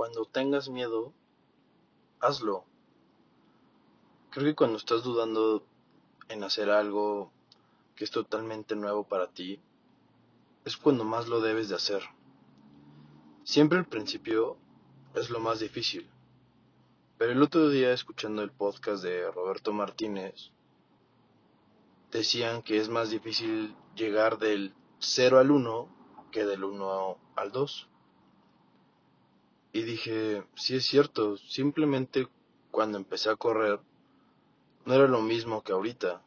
cuando tengas miedo, hazlo. Creo que cuando estás dudando en hacer algo que es totalmente nuevo para ti, es cuando más lo debes de hacer. Siempre el principio es lo más difícil. Pero el otro día escuchando el podcast de Roberto Martínez, decían que es más difícil llegar del 0 al 1 que del 1 al 2. Y dije, sí es cierto, simplemente cuando empecé a correr no era lo mismo que ahorita.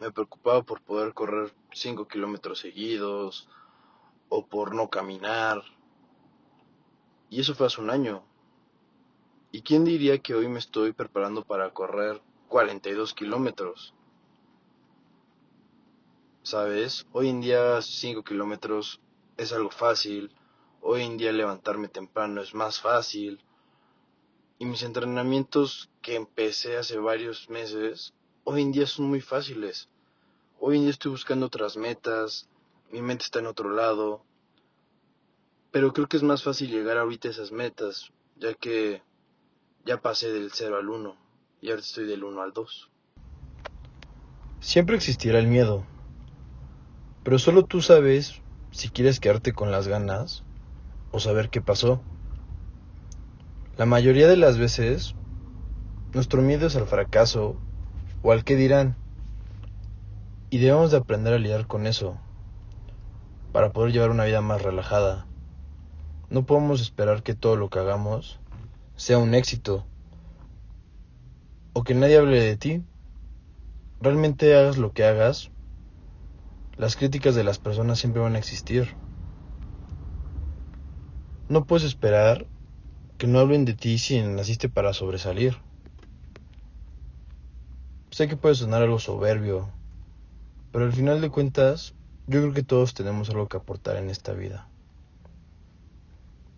Me preocupaba por poder correr 5 kilómetros seguidos o por no caminar. Y eso fue hace un año. ¿Y quién diría que hoy me estoy preparando para correr 42 kilómetros? ¿Sabes? Hoy en día 5 kilómetros es algo fácil. Hoy en día levantarme temprano es más fácil. Y mis entrenamientos que empecé hace varios meses, hoy en día son muy fáciles. Hoy en día estoy buscando otras metas, mi mente está en otro lado. Pero creo que es más fácil llegar ahorita a esas metas, ya que ya pasé del 0 al 1 y ahora estoy del 1 al 2. Siempre existirá el miedo, pero solo tú sabes si quieres quedarte con las ganas o saber qué pasó. La mayoría de las veces, nuestro miedo es al fracaso o al que dirán. Y debemos de aprender a lidiar con eso para poder llevar una vida más relajada. No podemos esperar que todo lo que hagamos sea un éxito o que nadie hable de ti. Realmente hagas lo que hagas, las críticas de las personas siempre van a existir. No puedes esperar que no hablen de ti si naciste para sobresalir. Sé que puede sonar algo soberbio, pero al final de cuentas, yo creo que todos tenemos algo que aportar en esta vida.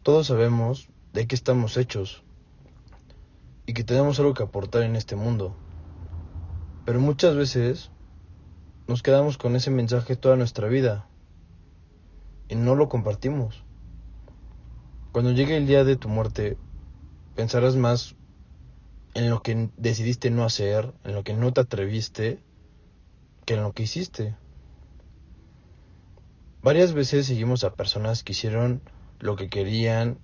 Todos sabemos de qué estamos hechos y que tenemos algo que aportar en este mundo. Pero muchas veces nos quedamos con ese mensaje toda nuestra vida y no lo compartimos. Cuando llegue el día de tu muerte, pensarás más en lo que decidiste no hacer, en lo que no te atreviste, que en lo que hiciste. Varias veces seguimos a personas que hicieron lo que querían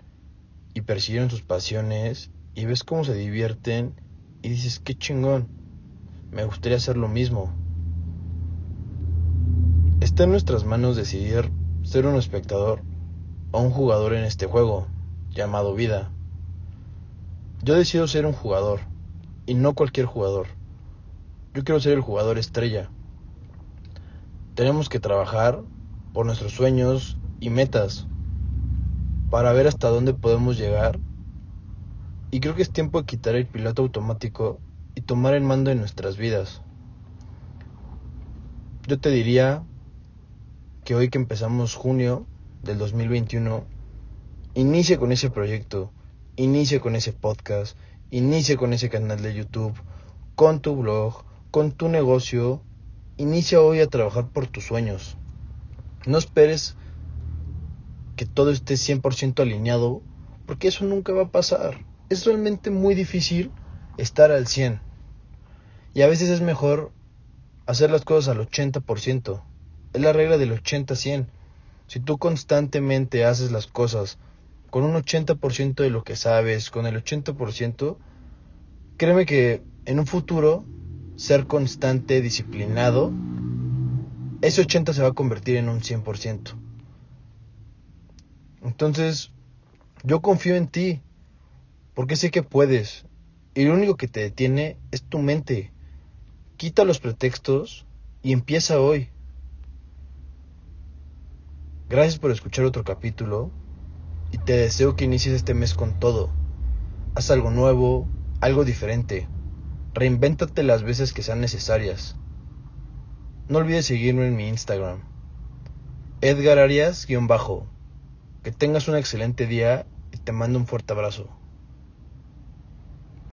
y persiguieron sus pasiones y ves cómo se divierten y dices, qué chingón, me gustaría hacer lo mismo. Está en nuestras manos decidir ser un espectador o un jugador en este juego llamado vida. Yo decido ser un jugador y no cualquier jugador. Yo quiero ser el jugador estrella. Tenemos que trabajar por nuestros sueños y metas para ver hasta dónde podemos llegar. Y creo que es tiempo de quitar el piloto automático y tomar el mando en nuestras vidas. Yo te diría que hoy que empezamos junio del 2021, inicie con ese proyecto, inicie con ese podcast, inicie con ese canal de YouTube, con tu blog, con tu negocio, inicia hoy a trabajar por tus sueños. No esperes que todo esté 100% alineado, porque eso nunca va a pasar. Es realmente muy difícil estar al 100. Y a veces es mejor hacer las cosas al 80%. Es la regla del 80-100. Si tú constantemente haces las cosas con un 80% de lo que sabes, con el 80%, créeme que en un futuro ser constante, disciplinado, ese 80 se va a convertir en un 100%. Entonces, yo confío en ti, porque sé que puedes, y lo único que te detiene es tu mente. Quita los pretextos y empieza hoy. Gracias por escuchar otro capítulo y te deseo que inicies este mes con todo. Haz algo nuevo, algo diferente. Reinvéntate las veces que sean necesarias. No olvides seguirme en mi Instagram. Edgar Arias-bajo. Que tengas un excelente día y te mando un fuerte abrazo.